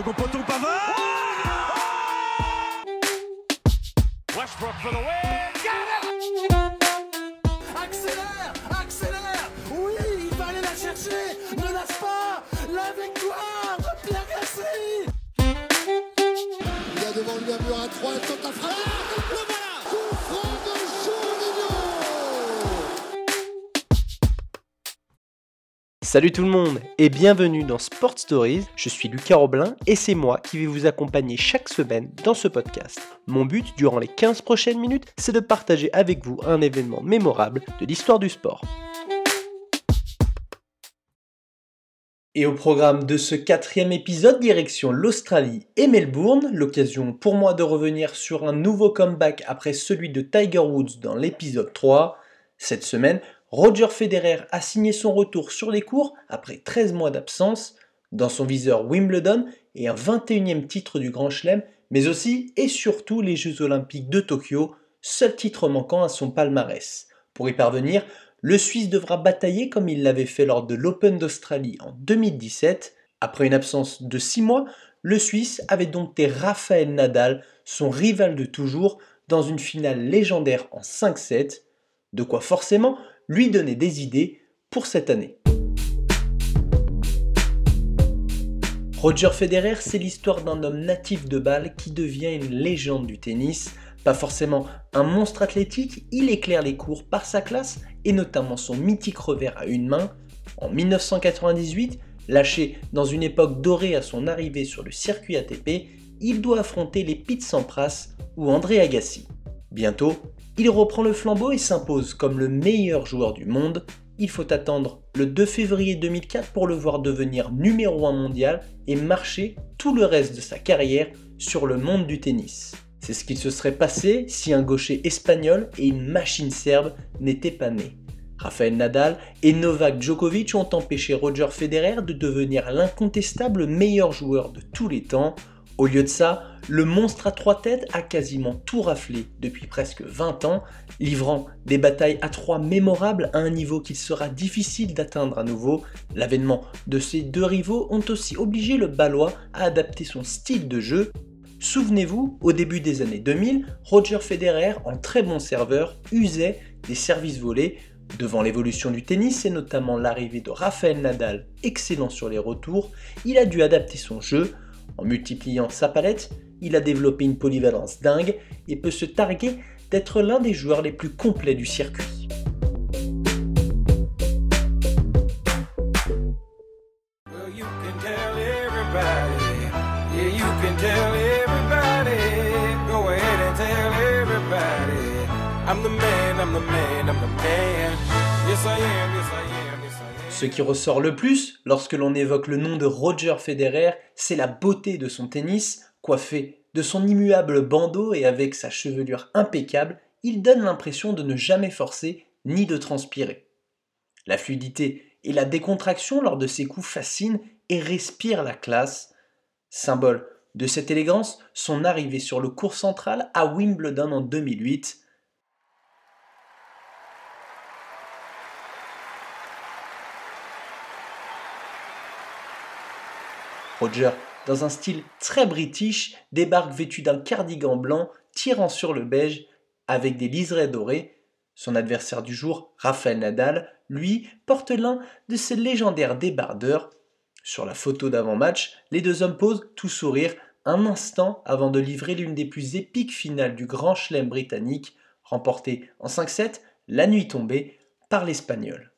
second poteau, Pavard. Westbrook for the win. Accélère Accélère. Oui, il va aller la chercher. Ne lâche pas. La victoire de Pierre Gasly. Il a devant lui un mur à 3, il tente la frappe. Salut tout le monde et bienvenue dans Sport Stories, je suis Lucas Roblin et c'est moi qui vais vous accompagner chaque semaine dans ce podcast. Mon but durant les 15 prochaines minutes, c'est de partager avec vous un événement mémorable de l'histoire du sport. Et au programme de ce quatrième épisode, direction l'Australie et Melbourne, l'occasion pour moi de revenir sur un nouveau comeback après celui de Tiger Woods dans l'épisode 3. Cette semaine, Roger Federer a signé son retour sur les cours après 13 mois d'absence, dans son viseur Wimbledon et un 21e titre du Grand Chelem, mais aussi et surtout les Jeux Olympiques de Tokyo, seul titre manquant à son palmarès. Pour y parvenir, le Suisse devra batailler comme il l'avait fait lors de l'Open d'Australie en 2017. Après une absence de 6 mois, le Suisse avait dompté Rafael Nadal, son rival de toujours, dans une finale légendaire en 5-7, de quoi forcément lui donner des idées pour cette année. Roger Federer, c'est l'histoire d'un homme natif de Bâle qui devient une légende du tennis. Pas forcément un monstre athlétique, il éclaire les cours par sa classe et notamment son mythique revers à une main. En 1998, lâché dans une époque dorée à son arrivée sur le circuit ATP, il doit affronter les Pete Sampras ou André Agassi. Bientôt, il reprend le flambeau et s'impose comme le meilleur joueur du monde. Il faut attendre le 2 février 2004 pour le voir devenir numéro 1 mondial et marcher tout le reste de sa carrière sur le monde du tennis. C'est ce qu'il se serait passé si un gaucher espagnol et une machine serbe n'étaient pas nés. Rafael Nadal et Novak Djokovic ont empêché Roger Federer de devenir l'incontestable meilleur joueur de tous les temps. Au lieu de ça, le monstre à trois têtes a quasiment tout raflé depuis presque 20 ans, livrant des batailles à trois mémorables à un niveau qu'il sera difficile d'atteindre à nouveau. L'avènement de ces deux rivaux ont aussi obligé le Balois à adapter son style de jeu. Souvenez-vous, au début des années 2000, Roger Federer, en très bon serveur, usait des services volés. Devant l'évolution du tennis et notamment l'arrivée de Rafael Nadal, excellent sur les retours, il a dû adapter son jeu. En multipliant sa palette, il a développé une polyvalence dingue et peut se targuer d'être l'un des joueurs les plus complets du circuit. Ce qui ressort le plus lorsque l'on évoque le nom de Roger Federer, c'est la beauté de son tennis, coiffé de son immuable bandeau et avec sa chevelure impeccable, il donne l'impression de ne jamais forcer ni de transpirer. La fluidité et la décontraction lors de ses coups fascinent et respirent la classe. Symbole de cette élégance, son arrivée sur le cours central à Wimbledon en 2008. Roger dans un style très british, débarque vêtu d'un cardigan blanc tirant sur le beige avec des liserés dorés. Son adversaire du jour, Rafael Nadal, lui, porte l'un de ses légendaires débardeurs. Sur la photo d'avant-match, les deux hommes posent tout sourire un instant avant de livrer l'une des plus épiques finales du Grand Chelem britannique, remportée en 5-7 la nuit tombée par l'Espagnol.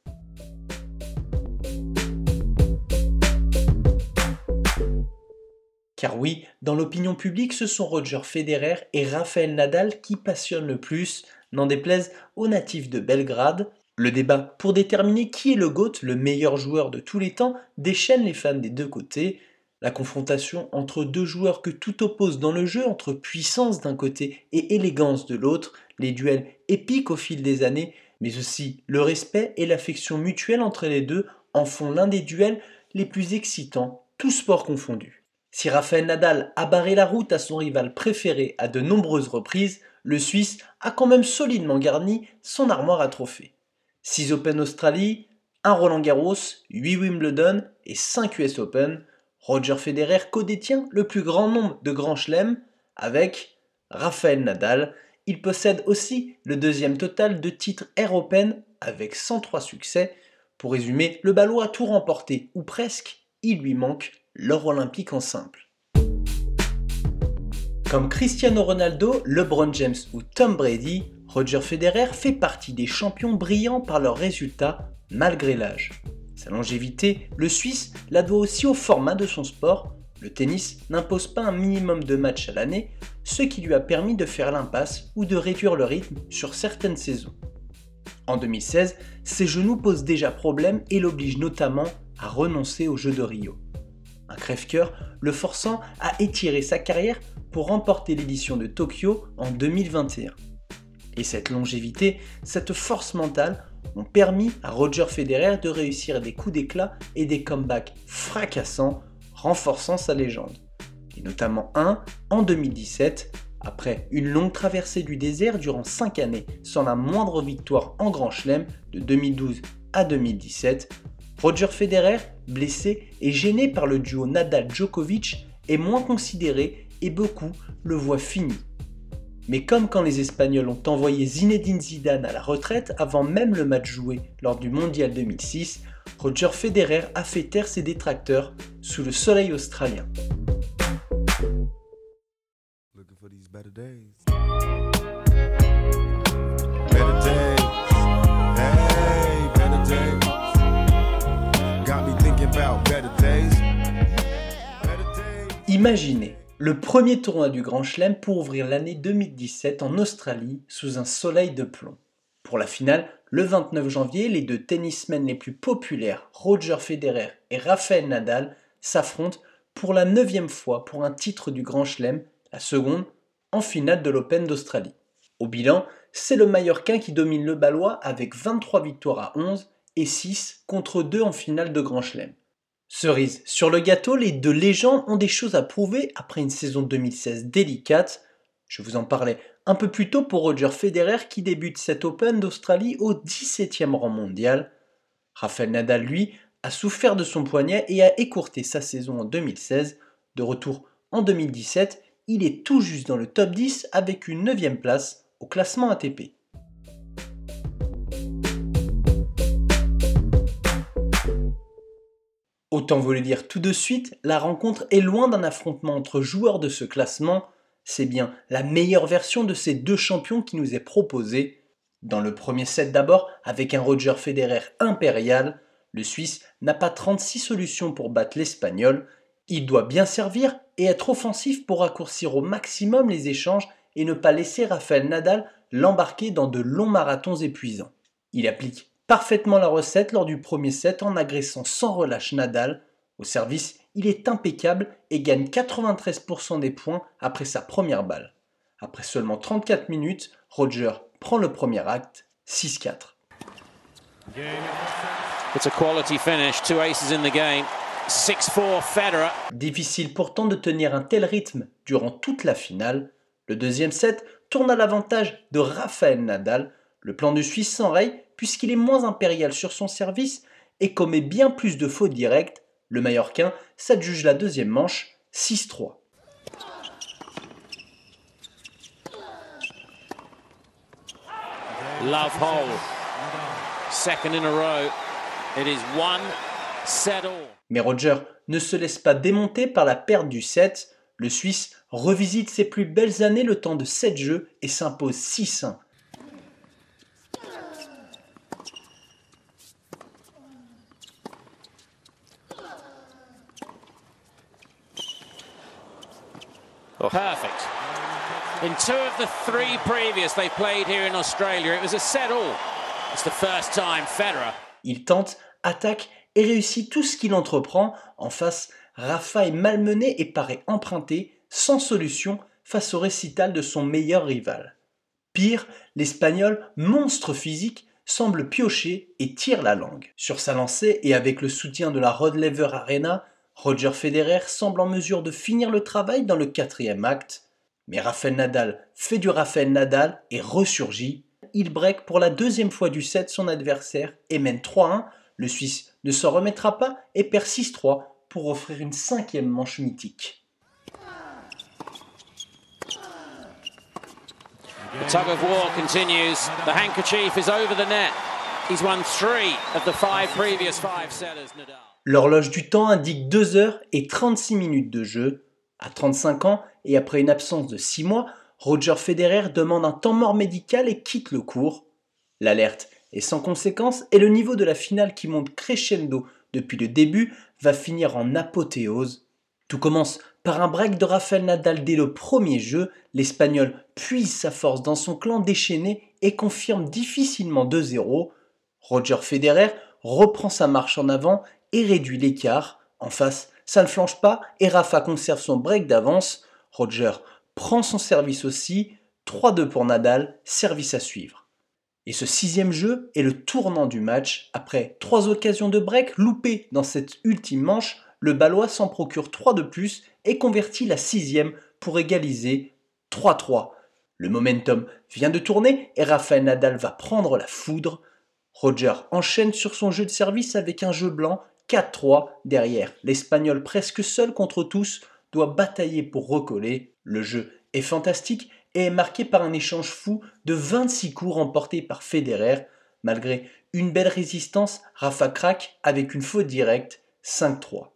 Car oui, dans l'opinion publique, ce sont Roger Federer et Rafael Nadal qui passionnent le plus, n'en déplaise aux natifs de Belgrade. Le débat pour déterminer qui est le GOAT, le meilleur joueur de tous les temps, déchaîne les fans des deux côtés. La confrontation entre deux joueurs que tout oppose dans le jeu, entre puissance d'un côté et élégance de l'autre, les duels épiques au fil des années, mais aussi le respect et l'affection mutuelle entre les deux en font l'un des duels les plus excitants, tous sports confondus. Si Rafael Nadal a barré la route à son rival préféré à de nombreuses reprises, le Suisse a quand même solidement garni son armoire à trophées. 6 Open Australie, 1 Roland Garros, 8 Wimbledon et 5 US Open, Roger Federer codétient le plus grand nombre de grands chelems avec Rafael Nadal. Il possède aussi le deuxième total de titres Air Open avec 103 succès. Pour résumer, le ballot a tout remporté, ou presque, il lui manque l'or olympique en simple. Comme Cristiano Ronaldo, LeBron James ou Tom Brady, Roger Federer fait partie des champions brillants par leurs résultats malgré l'âge. Sa longévité, le Suisse la doit aussi au format de son sport. Le tennis n'impose pas un minimum de matchs à l'année, ce qui lui a permis de faire l'impasse ou de réduire le rythme sur certaines saisons. En 2016, ses genoux posent déjà problème et l'obligent notamment à renoncer aux Jeux de Rio. Un crève-cœur le forçant à étirer sa carrière pour remporter l'édition de Tokyo en 2021. Et cette longévité, cette force mentale ont permis à Roger Federer de réussir des coups d'éclat et des comebacks fracassants, renforçant sa légende. Et notamment un en 2017, après une longue traversée du désert durant 5 années sans la moindre victoire en Grand Chelem de 2012 à 2017, Roger Federer, blessé et gêné par le duo Nadal-Djokovic, est moins considéré et beaucoup le voient fini. Mais comme quand les Espagnols ont envoyé Zinedine Zidane à la retraite avant même le match joué lors du Mondial 2006, Roger Federer a fait taire ses détracteurs sous le soleil australien. Imaginez le premier tournoi du Grand Chelem pour ouvrir l'année 2017 en Australie sous un soleil de plomb. Pour la finale, le 29 janvier, les deux tennismen les plus populaires, Roger Federer et Rafael Nadal, s'affrontent pour la neuvième fois pour un titre du Grand Chelem, la seconde en finale de l'Open d'Australie. Au bilan, c'est le Mallorquin qui domine le Balois avec 23 victoires à 11 et 6 contre 2 en finale de Grand Chelem. Cerise sur le gâteau, les deux légendes ont des choses à prouver après une saison 2016 délicate. Je vous en parlais un peu plus tôt pour Roger Federer qui débute cet Open d'Australie au 17e rang mondial. Rafael Nadal, lui, a souffert de son poignet et a écourté sa saison en 2016. De retour en 2017, il est tout juste dans le top 10 avec une 9 place au classement ATP. Autant vous le dire tout de suite, la rencontre est loin d'un affrontement entre joueurs de ce classement, c'est bien la meilleure version de ces deux champions qui nous est proposée. Dans le premier set d'abord, avec un Roger Federer impérial, le Suisse n'a pas 36 solutions pour battre l'Espagnol, il doit bien servir et être offensif pour raccourcir au maximum les échanges et ne pas laisser Rafael Nadal l'embarquer dans de longs marathons épuisants. Il applique parfaitement la recette lors du premier set en agressant sans relâche Nadal. Au service, il est impeccable et gagne 93% des points après sa première balle. Après seulement 34 minutes, Roger prend le premier acte, 6-4. Difficile pourtant de tenir un tel rythme durant toute la finale. Le deuxième set tourne à l'avantage de Rafael Nadal. Le plan du Suisse s'enraye puisqu'il est moins impérial sur son service et commet bien plus de fautes directes, le Mallorquin s'adjuge la deuxième manche 6-3. Love hole. Second in a row. It is one set all. Mais Roger ne se laisse pas démonter par la perte du set. Le Suisse revisite ses plus belles années le temps de 7 jeux et s'impose 6-1. Perfect. In two of the three previous they played here in Australia, it was a set all. It's the first time Federer. Il tente, attaque et réussit tout ce qu'il entreprend. En face, Rafa est malmené et paraît emprunté, sans solution, face au récital de son meilleur rival. Pire, l'Espagnol, monstre physique, semble piocher et tire la langue. Sur sa lancée et avec le soutien de la Rod Laver Arena, Roger Federer semble en mesure de finir le travail dans le quatrième acte, mais Rafael Nadal fait du Rafael Nadal et ressurgit. Il break pour la deuxième fois du set son adversaire et mène 3-1. Le Suisse ne s'en remettra pas et perd 6-3 pour offrir une cinquième manche mythique. The tug of war continues. The handkerchief is over the net. L'horloge du temps indique 2 heures et 36 minutes de jeu. À 35 ans et après une absence de 6 mois, Roger Federer demande un temps mort médical et quitte le cours. L'alerte est sans conséquence et le niveau de la finale qui monte crescendo depuis le début va finir en apothéose. Tout commence par un break de Rafael Nadal dès le premier jeu. L'Espagnol puise sa force dans son clan déchaîné et confirme difficilement 2-0. Roger Federer reprend sa marche en avant et réduit l'écart. En face, ça ne flanche pas et Rafa conserve son break d'avance. Roger prend son service aussi. 3-2 pour Nadal, service à suivre. Et ce sixième jeu est le tournant du match. Après trois occasions de break loupées dans cette ultime manche, le Balois s'en procure 3 de plus et convertit la sixième pour égaliser 3-3. Le momentum vient de tourner et Rafael Nadal va prendre la foudre. Roger enchaîne sur son jeu de service avec un jeu blanc 4-3 derrière. L'Espagnol presque seul contre tous doit batailler pour recoller. Le jeu est fantastique et est marqué par un échange fou de 26 coups remportés par Federer. Malgré une belle résistance, Rafa craque avec une faute directe 5-3.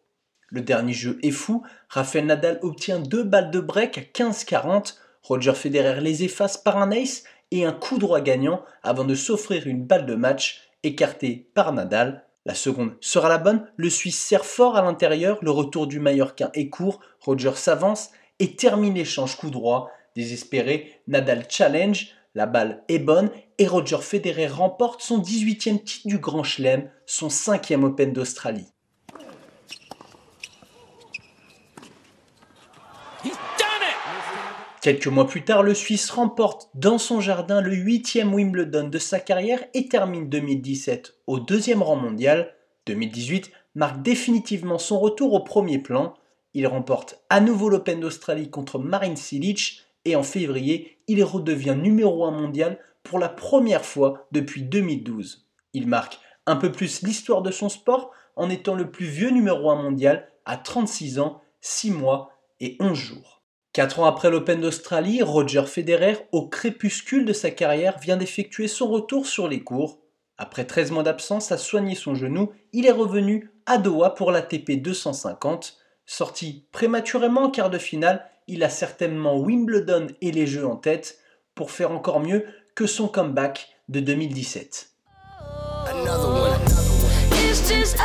Le dernier jeu est fou, Rafael Nadal obtient deux balles de break à 15-40, Roger Federer les efface par un ace et un coup droit gagnant avant de s'offrir une balle de match écartée par Nadal. La seconde sera la bonne, le Suisse sert fort à l'intérieur, le retour du Mallorquin est court, Roger s'avance et termine l'échange coup droit. Désespéré, Nadal challenge, la balle est bonne et Roger Federer remporte son 18e titre du Grand Chelem, son 5e Open d'Australie. Quelques mois plus tard, le Suisse remporte dans son jardin le 8e Wimbledon de sa carrière et termine 2017 au deuxième rang mondial. 2018 marque définitivement son retour au premier plan. Il remporte à nouveau l'Open d'Australie contre Marin Cilic et en février, il redevient numéro 1 mondial pour la première fois depuis 2012. Il marque un peu plus l'histoire de son sport en étant le plus vieux numéro 1 mondial à 36 ans, 6 mois et 11 jours. Quatre ans après l'Open d'Australie, Roger Federer, au crépuscule de sa carrière, vient d'effectuer son retour sur les cours. Après 13 mois d'absence à soigner son genou, il est revenu à Doha pour l'ATP 250. Sorti prématurément en quart de finale, il a certainement Wimbledon et les Jeux en tête pour faire encore mieux que son comeback de 2017. Another one. It's just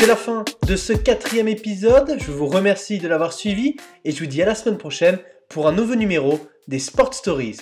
C'est la fin de ce quatrième épisode. Je vous remercie de l'avoir suivi et je vous dis à la semaine prochaine pour un nouveau numéro des Sport Stories.